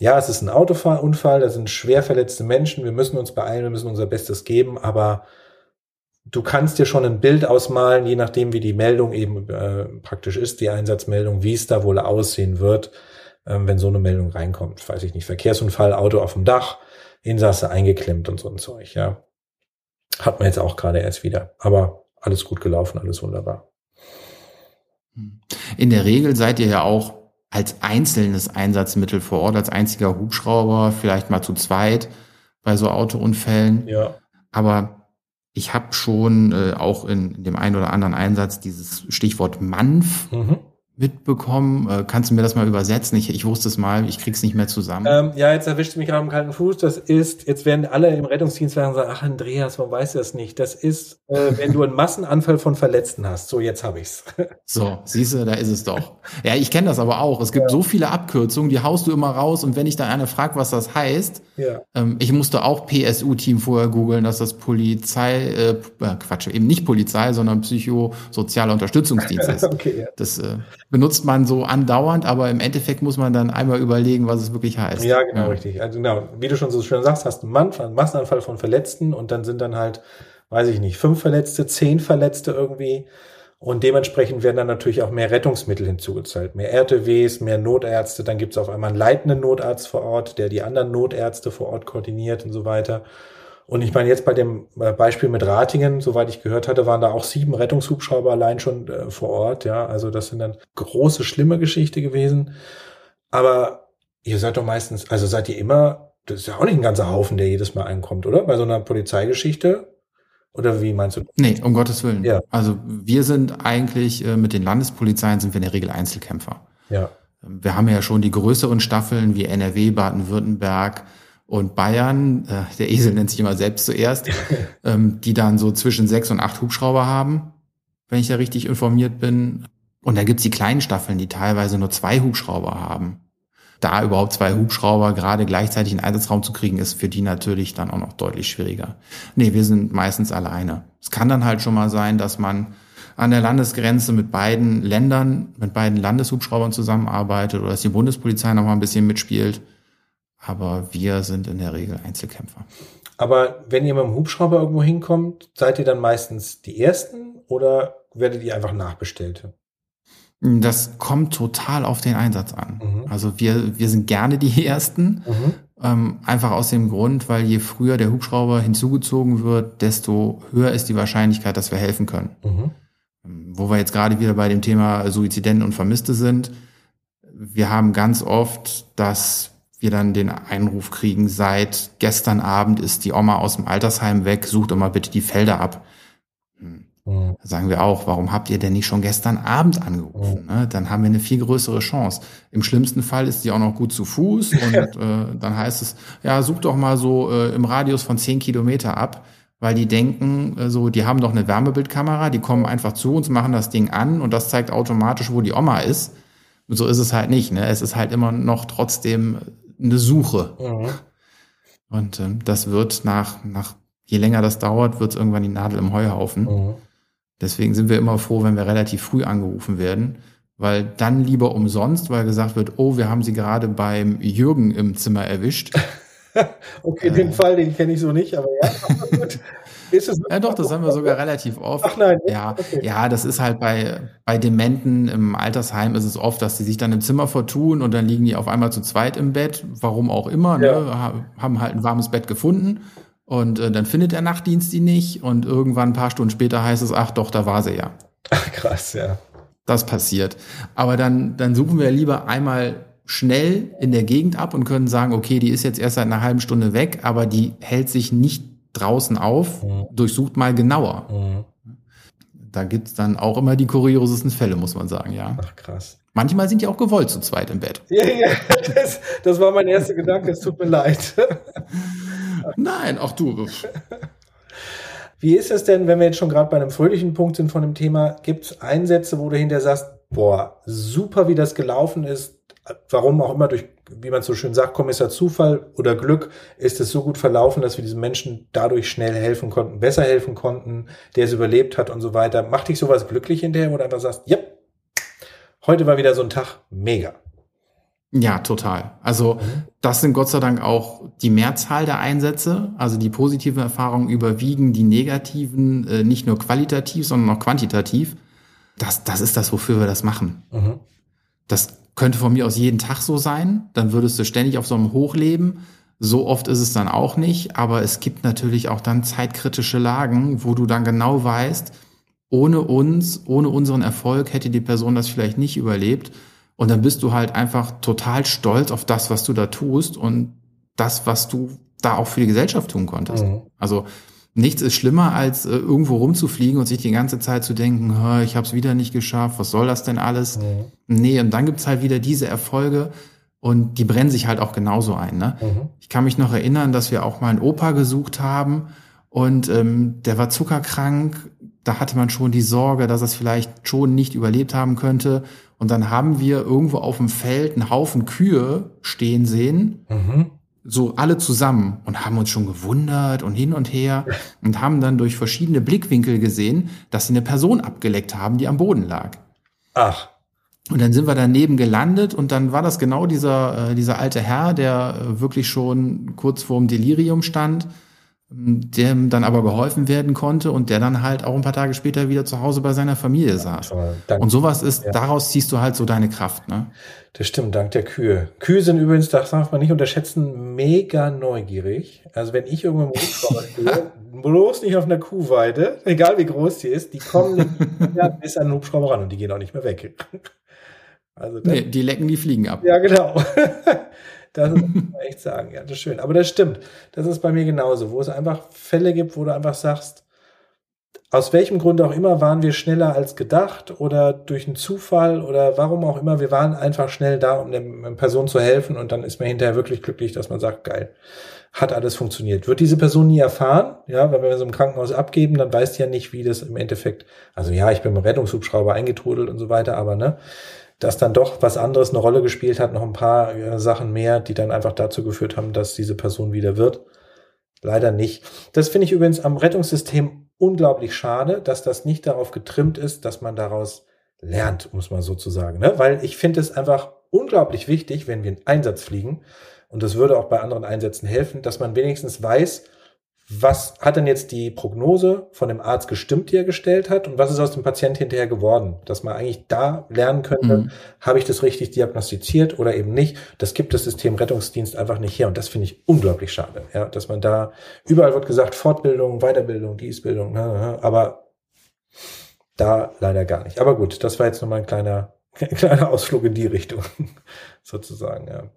Ja, es ist ein Autounfall, da sind schwer verletzte Menschen, wir müssen uns beeilen, wir müssen unser Bestes geben, aber du kannst dir schon ein Bild ausmalen, je nachdem, wie die Meldung eben äh, praktisch ist, die Einsatzmeldung, wie es da wohl aussehen wird, äh, wenn so eine Meldung reinkommt. Weiß ich nicht, Verkehrsunfall, Auto auf dem Dach, Insasse eingeklemmt und so ein Zeug, ja. Hat man jetzt auch gerade erst wieder. Aber alles gut gelaufen, alles wunderbar. In der Regel seid ihr ja auch als einzelnes Einsatzmittel vor Ort, als einziger Hubschrauber, vielleicht mal zu zweit bei so Autounfällen. Ja. Aber ich habe schon äh, auch in, in dem einen oder anderen Einsatz dieses Stichwort Manf mhm mitbekommen? Äh, kannst du mir das mal übersetzen? Ich, ich wusste es mal, ich krieg's nicht mehr zusammen. Ähm, ja, jetzt erwischt mich gerade am kalten Fuß. Das ist, jetzt werden alle im Rettungsdienst sagen, ach Andreas, weißt du das nicht? Das ist, äh, wenn du einen Massenanfall von Verletzten hast. So, jetzt habe ich's. [laughs] so, siehst du, da ist es doch. Ja, ich kenne das aber auch. Es gibt ja. so viele Abkürzungen, die haust du immer raus und wenn ich dann einer fragt, was das heißt, ja. ähm, ich musste auch PSU-Team vorher googeln, dass das Polizei, äh, äh, Quatsch, eben nicht Polizei, sondern psychosozialer Unterstützungsdienst ist. [laughs] okay, ja. Das äh, benutzt man so andauernd, aber im Endeffekt muss man dann einmal überlegen, was es wirklich heißt. Ja, genau, ja. richtig. Also genau, wie du schon so schön sagst, hast du einen, Mann, einen Massenanfall von Verletzten und dann sind dann halt, weiß ich nicht, fünf Verletzte, zehn Verletzte irgendwie. Und dementsprechend werden dann natürlich auch mehr Rettungsmittel hinzugezahlt. Mehr RTWs, mehr Notärzte, dann gibt es auf einmal einen leitenden Notarzt vor Ort, der die anderen Notärzte vor Ort koordiniert und so weiter. Und ich meine, jetzt bei dem äh, Beispiel mit Ratingen, soweit ich gehört hatte, waren da auch sieben Rettungshubschrauber allein schon äh, vor Ort. Ja, also das sind dann große, schlimme Geschichte gewesen. Aber ihr seid doch meistens, also seid ihr immer, das ist ja auch nicht ein ganzer Haufen, der jedes Mal einkommt, oder? Bei so einer Polizeigeschichte. Oder wie meinst du? Nee, um Gottes Willen. Ja. Also wir sind eigentlich äh, mit den Landespolizeien sind wir in der Regel Einzelkämpfer. Ja. Wir haben ja schon die größeren Staffeln wie NRW, Baden-Württemberg, und Bayern, äh, der Esel nennt sich immer selbst zuerst, [laughs] ähm, die dann so zwischen sechs und acht Hubschrauber haben, wenn ich da richtig informiert bin. Und da gibt's die kleinen Staffeln, die teilweise nur zwei Hubschrauber haben. Da überhaupt zwei Hubschrauber gerade gleichzeitig in den Einsatzraum zu kriegen, ist für die natürlich dann auch noch deutlich schwieriger. Nee, wir sind meistens alleine. Es kann dann halt schon mal sein, dass man an der Landesgrenze mit beiden Ländern, mit beiden Landeshubschraubern zusammenarbeitet oder dass die Bundespolizei noch mal ein bisschen mitspielt aber wir sind in der Regel Einzelkämpfer. Aber wenn ihr mit dem Hubschrauber irgendwo hinkommt, seid ihr dann meistens die Ersten oder werdet ihr einfach Nachbestellte? Das kommt total auf den Einsatz an. Mhm. Also wir, wir sind gerne die [laughs] Ersten, mhm. ähm, einfach aus dem Grund, weil je früher der Hubschrauber hinzugezogen wird, desto höher ist die Wahrscheinlichkeit, dass wir helfen können. Mhm. Ähm, wo wir jetzt gerade wieder bei dem Thema Suizidenten und Vermisste sind. Wir haben ganz oft, dass wir dann den Einruf kriegen, seit gestern Abend ist die Oma aus dem Altersheim weg, sucht doch mal bitte die Felder ab. Hm. Mhm. sagen wir auch, warum habt ihr denn nicht schon gestern Abend angerufen? Mhm. Ne? Dann haben wir eine viel größere Chance. Im schlimmsten Fall ist die auch noch gut zu Fuß [laughs] und äh, dann heißt es, ja, such doch mal so äh, im Radius von zehn Kilometer ab, weil die denken, äh, so, die haben doch eine Wärmebildkamera, die kommen einfach zu uns, machen das Ding an und das zeigt automatisch, wo die Oma ist. Und so ist es halt nicht. Ne? Es ist halt immer noch trotzdem eine Suche. Mhm. Und ähm, das wird nach, nach, je länger das dauert, wird es irgendwann die Nadel im Heuhaufen. Mhm. Deswegen sind wir immer froh, wenn wir relativ früh angerufen werden, weil dann lieber umsonst, weil gesagt wird, oh, wir haben sie gerade beim Jürgen im Zimmer erwischt. [laughs] okay, äh, den Fall, den kenne ich so nicht, aber ja, [laughs] ja, doch, das haben wir sogar relativ oft. Ach nein. Ja, okay. ja, das ist halt bei, bei Dementen im Altersheim ist es oft, dass die sich dann im Zimmer vertun und dann liegen die auf einmal zu zweit im Bett, warum auch immer, ne? ja. ne? haben halt ein warmes Bett gefunden und äh, dann findet der Nachtdienst die nicht und irgendwann ein paar Stunden später heißt es, ach doch, da war sie ja. Ach, krass, ja. Das passiert. Aber dann, dann suchen wir lieber einmal schnell in der Gegend ab und können sagen, okay, die ist jetzt erst seit einer halben Stunde weg, aber die hält sich nicht draußen auf, mhm. durchsucht mal genauer. Mhm. Da gibt's dann auch immer die kuriosesten Fälle, muss man sagen, ja. Ach, krass. Manchmal sind die auch gewollt zu zweit im Bett. Ja, ja, das, das war mein erster Gedanke, es tut mir leid. [laughs] Nein, auch du. Wie ist es denn, wenn wir jetzt schon gerade bei einem fröhlichen Punkt sind von dem Thema, gibt es Einsätze, wo du hinterher sagst, boah, super, wie das gelaufen ist, warum auch immer durch, wie man so schön sagt, Kommissar Zufall oder Glück, ist es so gut verlaufen, dass wir diesem Menschen dadurch schnell helfen konnten, besser helfen konnten, der es überlebt hat und so weiter. Macht dich sowas glücklich hinterher, wo du einfach sagst, ja, heute war wieder so ein Tag, mega. Ja, total. Also mhm. das sind Gott sei Dank auch die Mehrzahl der Einsätze. Also die positiven Erfahrungen überwiegen die negativen, äh, nicht nur qualitativ, sondern auch quantitativ. Das, das ist das, wofür wir das machen. Mhm. Das könnte von mir aus jeden Tag so sein. Dann würdest du ständig auf so einem Hoch leben. So oft ist es dann auch nicht. Aber es gibt natürlich auch dann zeitkritische Lagen, wo du dann genau weißt, ohne uns, ohne unseren Erfolg hätte die Person das vielleicht nicht überlebt. Und dann bist du halt einfach total stolz auf das, was du da tust und das, was du da auch für die Gesellschaft tun konntest. Mhm. Also nichts ist schlimmer, als äh, irgendwo rumzufliegen und sich die ganze Zeit zu denken, ich habe es wieder nicht geschafft, was soll das denn alles? Mhm. Nee, und dann gibt's halt wieder diese Erfolge und die brennen sich halt auch genauso ein. Ne? Mhm. Ich kann mich noch erinnern, dass wir auch mal einen Opa gesucht haben und ähm, der war zuckerkrank da hatte man schon die Sorge, dass es vielleicht schon nicht überlebt haben könnte. Und dann haben wir irgendwo auf dem Feld einen Haufen Kühe stehen sehen, mhm. So alle zusammen und haben uns schon gewundert und hin und her und haben dann durch verschiedene Blickwinkel gesehen, dass sie eine Person abgeleckt haben, die am Boden lag. Ach. Und dann sind wir daneben gelandet und dann war das genau dieser, äh, dieser alte Herr, der äh, wirklich schon kurz vorm Delirium stand dem dann aber geholfen werden konnte und der dann halt auch ein paar Tage später wieder zu Hause bei seiner Familie saß. und sowas ist, ja. daraus ziehst du halt so deine Kraft, ne? Das stimmt, dank der Kühe. Kühe sind übrigens, das darf man nicht unterschätzen, mega neugierig. Also wenn ich irgendwo im Hubschrauber [laughs] stehe, bloß nicht auf einer Kuhweide, egal wie groß die ist, die kommen bis an den Hubschrauber ran und die gehen auch nicht mehr weg. [laughs] Also nee, die lecken die Fliegen ab. Ja, genau. Das muss man [laughs] echt sagen. Ja, das ist schön. Aber das stimmt. Das ist bei mir genauso, wo es einfach Fälle gibt, wo du einfach sagst, aus welchem Grund auch immer waren wir schneller als gedacht oder durch einen Zufall oder warum auch immer, wir waren einfach schnell da, um der Person zu helfen und dann ist man hinterher wirklich glücklich, dass man sagt, geil, hat alles funktioniert. Wird diese Person nie erfahren, ja, weil wenn wir so im Krankenhaus abgeben, dann weiß die ja nicht, wie das im Endeffekt, also ja, ich bin mit Rettungshubschrauber eingetrudelt und so weiter, aber ne, dass dann doch was anderes eine Rolle gespielt hat, noch ein paar äh, Sachen mehr, die dann einfach dazu geführt haben, dass diese Person wieder wird. Leider nicht. Das finde ich übrigens am Rettungssystem unglaublich schade, dass das nicht darauf getrimmt ist, dass man daraus lernt, muss man sozusagen. Ne? Weil ich finde es einfach unglaublich wichtig, wenn wir einen Einsatz fliegen, und das würde auch bei anderen Einsätzen helfen, dass man wenigstens weiß, was hat denn jetzt die Prognose von dem Arzt gestimmt, die er gestellt hat und was ist aus dem Patient hinterher geworden? Dass man eigentlich da lernen könnte, mhm. habe ich das richtig diagnostiziert oder eben nicht. Das gibt das System Rettungsdienst einfach nicht her und das finde ich unglaublich schade, ja, dass man da überall wird gesagt Fortbildung, Weiterbildung, Diesbildung, ne, ne, aber da leider gar nicht. Aber gut, das war jetzt nochmal ein kleiner, [laughs] ein kleiner Ausflug in die Richtung, [laughs] sozusagen, ja.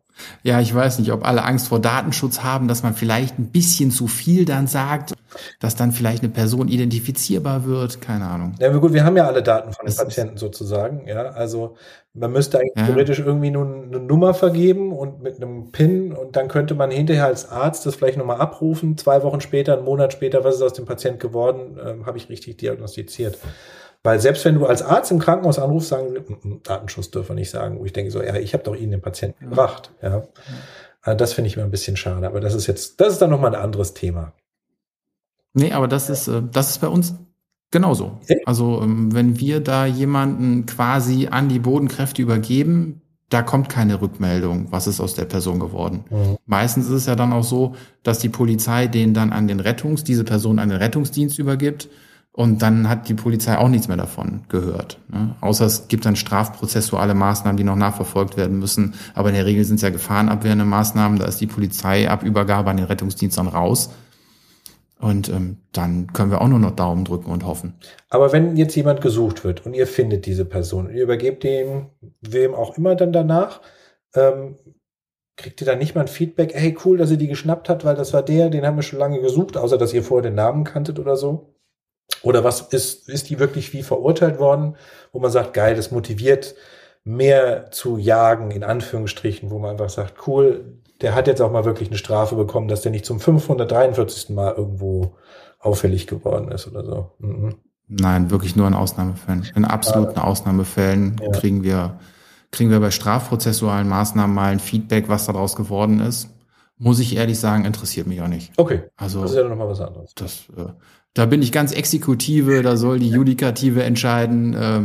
Ja, ich weiß nicht, ob alle Angst vor Datenschutz haben, dass man vielleicht ein bisschen zu viel dann sagt, dass dann vielleicht eine Person identifizierbar wird, keine Ahnung. Ja, gut, wir haben ja alle Daten von den Patienten sozusagen, ja. Also man müsste eigentlich ja. theoretisch irgendwie nur eine Nummer vergeben und mit einem PIN und dann könnte man hinterher als Arzt das vielleicht nochmal abrufen, zwei Wochen später, einen Monat später, was ist aus dem Patient geworden, ähm, habe ich richtig diagnostiziert. Weil selbst wenn du als Arzt im Krankenhaus anrufst, sagen sie, Datenschutz dürfen wir nicht sagen. Wo ich denke so, ja, ich habe doch Ihnen den Patienten gebracht. Ja. Also das finde ich immer ein bisschen schade. Aber das ist jetzt, das ist dann nochmal ein anderes Thema. Nee, aber das ist, äh, das ist bei uns genauso. Also ähm, wenn wir da jemanden quasi an die Bodenkräfte übergeben, da kommt keine Rückmeldung, was ist aus der Person geworden. Mhm. Meistens ist es ja dann auch so, dass die Polizei den dann an den Rettungs, diese Person an den Rettungsdienst übergibt und dann hat die Polizei auch nichts mehr davon gehört. Ne? Außer es gibt dann strafprozessuale Maßnahmen, die noch nachverfolgt werden müssen. Aber in der Regel sind es ja gefahrenabwehrende Maßnahmen. Da ist die Polizei ab Übergabe an den Rettungsdienst dann raus. Und ähm, dann können wir auch nur noch Daumen drücken und hoffen. Aber wenn jetzt jemand gesucht wird und ihr findet diese Person und ihr übergebt dem, wem auch immer dann danach, ähm, kriegt ihr da nicht mal ein Feedback, hey, cool, dass ihr die geschnappt habt, weil das war der, den haben wir schon lange gesucht, außer dass ihr vorher den Namen kanntet oder so? Oder was ist, ist die wirklich wie verurteilt worden, wo man sagt, geil, das motiviert mehr zu jagen, in Anführungsstrichen, wo man einfach sagt, cool, der hat jetzt auch mal wirklich eine Strafe bekommen, dass der nicht zum 543. Mal irgendwo auffällig geworden ist oder so. Mhm. Nein, wirklich nur in Ausnahmefällen. In absoluten ja. Ausnahmefällen ja. kriegen wir kriegen wir bei strafprozessualen Maßnahmen mal ein Feedback, was daraus geworden ist. Muss ich ehrlich sagen, interessiert mich auch nicht. Okay. Also das ist ja nochmal was anderes. Das, äh, da bin ich ganz Exekutive, da soll die Judikative entscheiden. Äh,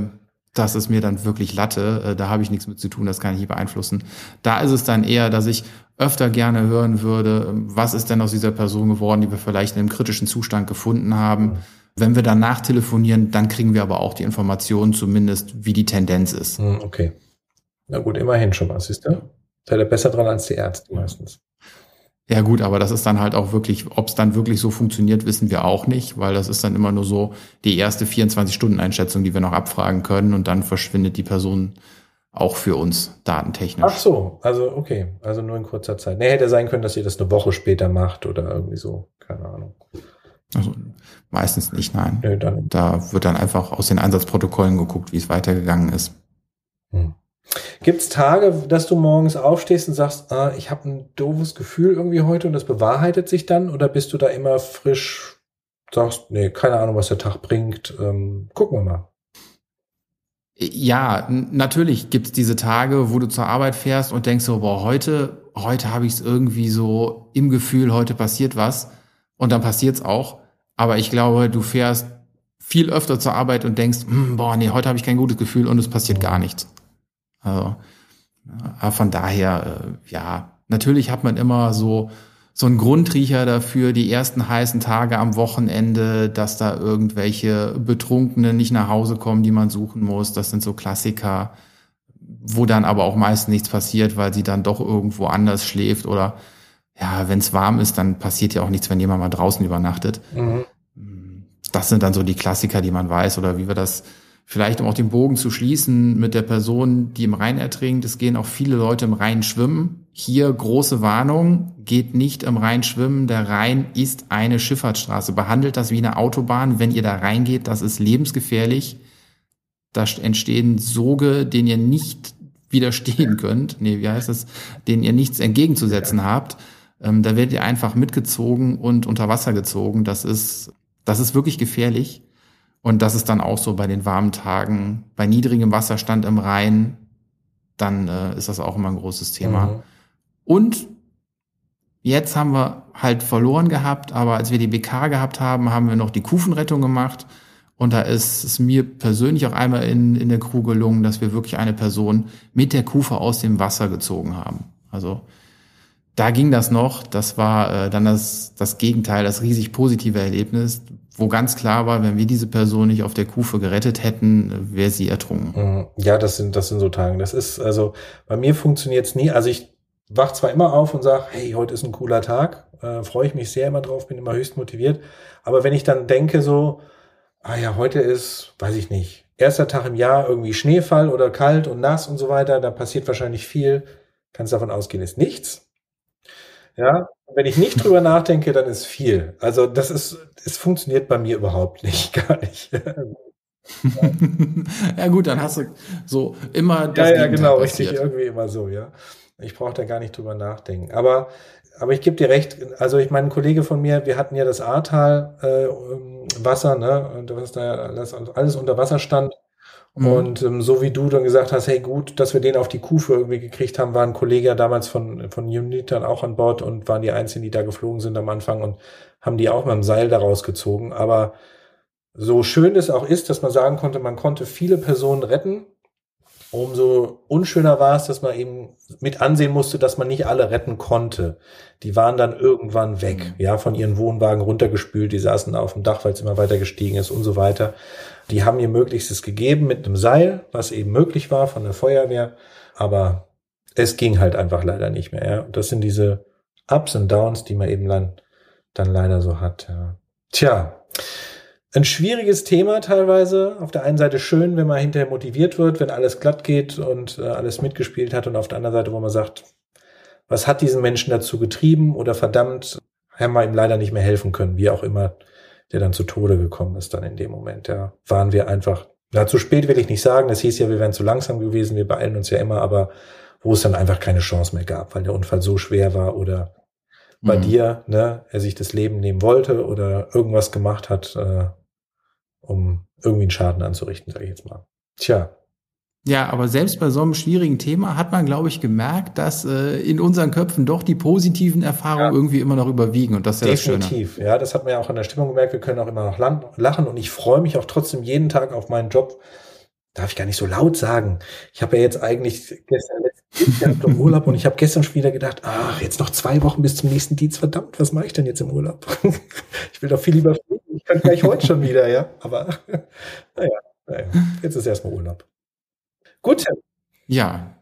das ist mir dann wirklich Latte. Äh, da habe ich nichts mit zu tun, das kann ich nicht beeinflussen. Da ist es dann eher, dass ich öfter gerne hören würde, was ist denn aus dieser Person geworden, die wir vielleicht in einem kritischen Zustand gefunden haben. Mhm. Wenn wir danach telefonieren, dann kriegen wir aber auch die Informationen zumindest, wie die Tendenz ist. Mhm, okay. Na gut, immerhin schon was, siehst Seid ihr besser dran als die Ärzte meistens. Ja gut, aber das ist dann halt auch wirklich, ob es dann wirklich so funktioniert, wissen wir auch nicht, weil das ist dann immer nur so die erste 24-Stunden-Einschätzung, die wir noch abfragen können und dann verschwindet die Person auch für uns datentechnisch. Ach so, also okay, also nur in kurzer Zeit. Nee, hätte sein können, dass ihr das eine Woche später macht oder irgendwie so, keine Ahnung. Also meistens nicht, nein. Nee, dann. Da wird dann einfach aus den Einsatzprotokollen geguckt, wie es weitergegangen ist. Hm. Gibt es Tage, dass du morgens aufstehst und sagst, ah, ich habe ein doofes Gefühl irgendwie heute und das bewahrheitet sich dann? Oder bist du da immer frisch, sagst, nee, keine Ahnung, was der Tag bringt, ähm, gucken wir mal. Ja, natürlich gibt's diese Tage, wo du zur Arbeit fährst und denkst so, boah, heute, heute habe ich es irgendwie so im Gefühl, heute passiert was. Und dann passiert's auch. Aber ich glaube, du fährst viel öfter zur Arbeit und denkst, hm, boah, nee, heute habe ich kein gutes Gefühl und es passiert gar nichts. Also, von daher, äh, ja, natürlich hat man immer so, so einen Grundriecher dafür, die ersten heißen Tage am Wochenende, dass da irgendwelche Betrunkene nicht nach Hause kommen, die man suchen muss. Das sind so Klassiker, wo dann aber auch meist nichts passiert, weil sie dann doch irgendwo anders schläft oder ja, wenn es warm ist, dann passiert ja auch nichts, wenn jemand mal draußen übernachtet. Mhm. Das sind dann so die Klassiker, die man weiß oder wie wir das Vielleicht, um auch den Bogen zu schließen mit der Person, die im Rhein ertrinkt. Es gehen auch viele Leute im Rhein schwimmen. Hier große Warnung, geht nicht im Rhein schwimmen. Der Rhein ist eine Schifffahrtsstraße. Behandelt das wie eine Autobahn. Wenn ihr da reingeht, das ist lebensgefährlich. Da entstehen Soge, denen ihr nicht widerstehen könnt. Nee, wie heißt es? Denen ihr nichts entgegenzusetzen habt. Ähm, da werdet ihr einfach mitgezogen und unter Wasser gezogen. Das ist, das ist wirklich gefährlich. Und das ist dann auch so bei den warmen Tagen, bei niedrigem Wasserstand im Rhein, dann äh, ist das auch immer ein großes Thema. Mhm. Und jetzt haben wir halt verloren gehabt, aber als wir die BK gehabt haben, haben wir noch die Kufenrettung gemacht. Und da ist es mir persönlich auch einmal in, in der Crew gelungen, dass wir wirklich eine Person mit der Kufe aus dem Wasser gezogen haben. Also da ging das noch. Das war äh, dann das, das Gegenteil, das riesig positive Erlebnis, wo ganz klar war, wenn wir diese Person nicht auf der Kufe gerettet hätten, wäre sie ertrunken. Mhm. Ja, das sind, das sind so Tage. Das ist, also bei mir funktioniert es nie. Also ich wach zwar immer auf und sage, hey, heute ist ein cooler Tag, äh, freue ich mich sehr immer drauf, bin immer höchst motiviert. Aber wenn ich dann denke so, ah ja, heute ist, weiß ich nicht, erster Tag im Jahr irgendwie Schneefall oder kalt und nass und so weiter, da passiert wahrscheinlich viel, kannst davon ausgehen, ist nichts. Ja, wenn ich nicht [laughs] drüber nachdenke, dann ist viel. Also das ist, es funktioniert bei mir überhaupt nicht, [laughs] gar nicht. ja gut, dann hast du so immer das Ja, ja, genau, passiert. richtig, irgendwie immer so, ja. Ich brauche da gar nicht drüber nachdenken. Aber, aber ich gebe dir recht, also ich meine, ein Kollege von mir, wir hatten ja das Ahrtal äh, Wasser, ne, und was da alles, alles unter Wasser stand. Mhm. Und ähm, so wie du dann gesagt hast, hey gut, dass wir den auf die Kufe irgendwie gekriegt haben, war ein Kollege damals von, von Unit dann auch an Bord und waren die Einzigen, die da geflogen sind am Anfang und haben die auch mit dem Seil daraus gezogen. Aber so schön es auch ist, dass man sagen konnte, man konnte viele Personen retten, umso unschöner war es, dass man eben mit ansehen musste, dass man nicht alle retten konnte. Die waren dann irgendwann weg, mhm. ja, von ihren Wohnwagen runtergespült, die saßen auf dem Dach, weil es immer weiter gestiegen ist und so weiter. Die haben ihr Möglichstes gegeben mit einem Seil, was eben möglich war von der Feuerwehr, aber es ging halt einfach leider nicht mehr. Ja. Und das sind diese Ups und Downs, die man eben dann, dann leider so hat. Ja. Tja, ein schwieriges Thema teilweise. Auf der einen Seite schön, wenn man hinterher motiviert wird, wenn alles glatt geht und äh, alles mitgespielt hat. Und auf der anderen Seite, wo man sagt, was hat diesen Menschen dazu getrieben oder verdammt, haben wir ihm leider nicht mehr helfen können, wie auch immer der dann zu Tode gekommen ist dann in dem Moment. Ja, waren wir einfach, na, zu spät will ich nicht sagen, das hieß ja, wir wären zu langsam gewesen, wir beeilen uns ja immer, aber wo es dann einfach keine Chance mehr gab, weil der Unfall so schwer war oder bei mhm. dir, ne, er sich das Leben nehmen wollte oder irgendwas gemacht hat, äh, um irgendwie einen Schaden anzurichten, sage ich jetzt mal. Tja. Ja, aber selbst bei so einem schwierigen Thema hat man, glaube ich, gemerkt, dass äh, in unseren Köpfen doch die positiven Erfahrungen ja. irgendwie immer noch überwiegen und das ist ja Definitiv, das ja, das hat man ja auch in der Stimmung gemerkt. Wir können auch immer noch lachen und ich freue mich auch trotzdem jeden Tag auf meinen Job. Darf ich gar nicht so laut sagen. Ich habe ja jetzt eigentlich gestern letzten im Urlaub und ich habe gestern schon wieder gedacht, ach, jetzt noch zwei Wochen bis zum nächsten Dienst. Verdammt, was mache ich denn jetzt im Urlaub? [laughs] ich will doch viel lieber kann gleich heute schon wieder, ja. Aber [laughs] naja, naja, jetzt ist erstmal Urlaub. Gut. Ja.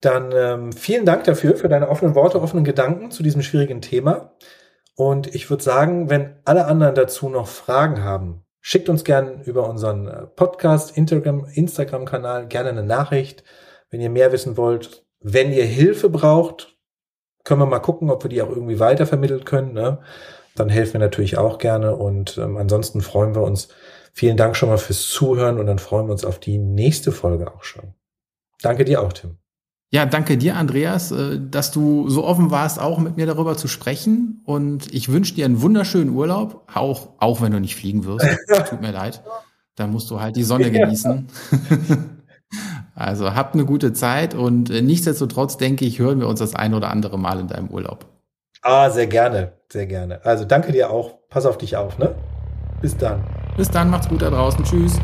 Dann ähm, vielen Dank dafür, für deine offenen Worte, offenen Gedanken zu diesem schwierigen Thema. Und ich würde sagen, wenn alle anderen dazu noch Fragen haben, schickt uns gerne über unseren äh, Podcast, Instagram, Instagram-Kanal gerne eine Nachricht, wenn ihr mehr wissen wollt. Wenn ihr Hilfe braucht, können wir mal gucken, ob wir die auch irgendwie weitervermittelt können. Ne? Dann helfen wir natürlich auch gerne. Und ähm, ansonsten freuen wir uns. Vielen Dank schon mal fürs Zuhören und dann freuen wir uns auf die nächste Folge auch schon. Danke dir auch, Tim. Ja, danke dir, Andreas, äh, dass du so offen warst, auch mit mir darüber zu sprechen. Und ich wünsche dir einen wunderschönen Urlaub, auch, auch wenn du nicht fliegen wirst. [laughs] Tut mir leid. Da musst du halt die Sonne genießen. [laughs] also habt eine gute Zeit und äh, nichtsdestotrotz denke ich, hören wir uns das ein oder andere Mal in deinem Urlaub. Ah, sehr gerne, sehr gerne. Also danke dir auch. Pass auf dich auf, ne? Bis dann. Bis dann, macht's gut da draußen. Tschüss.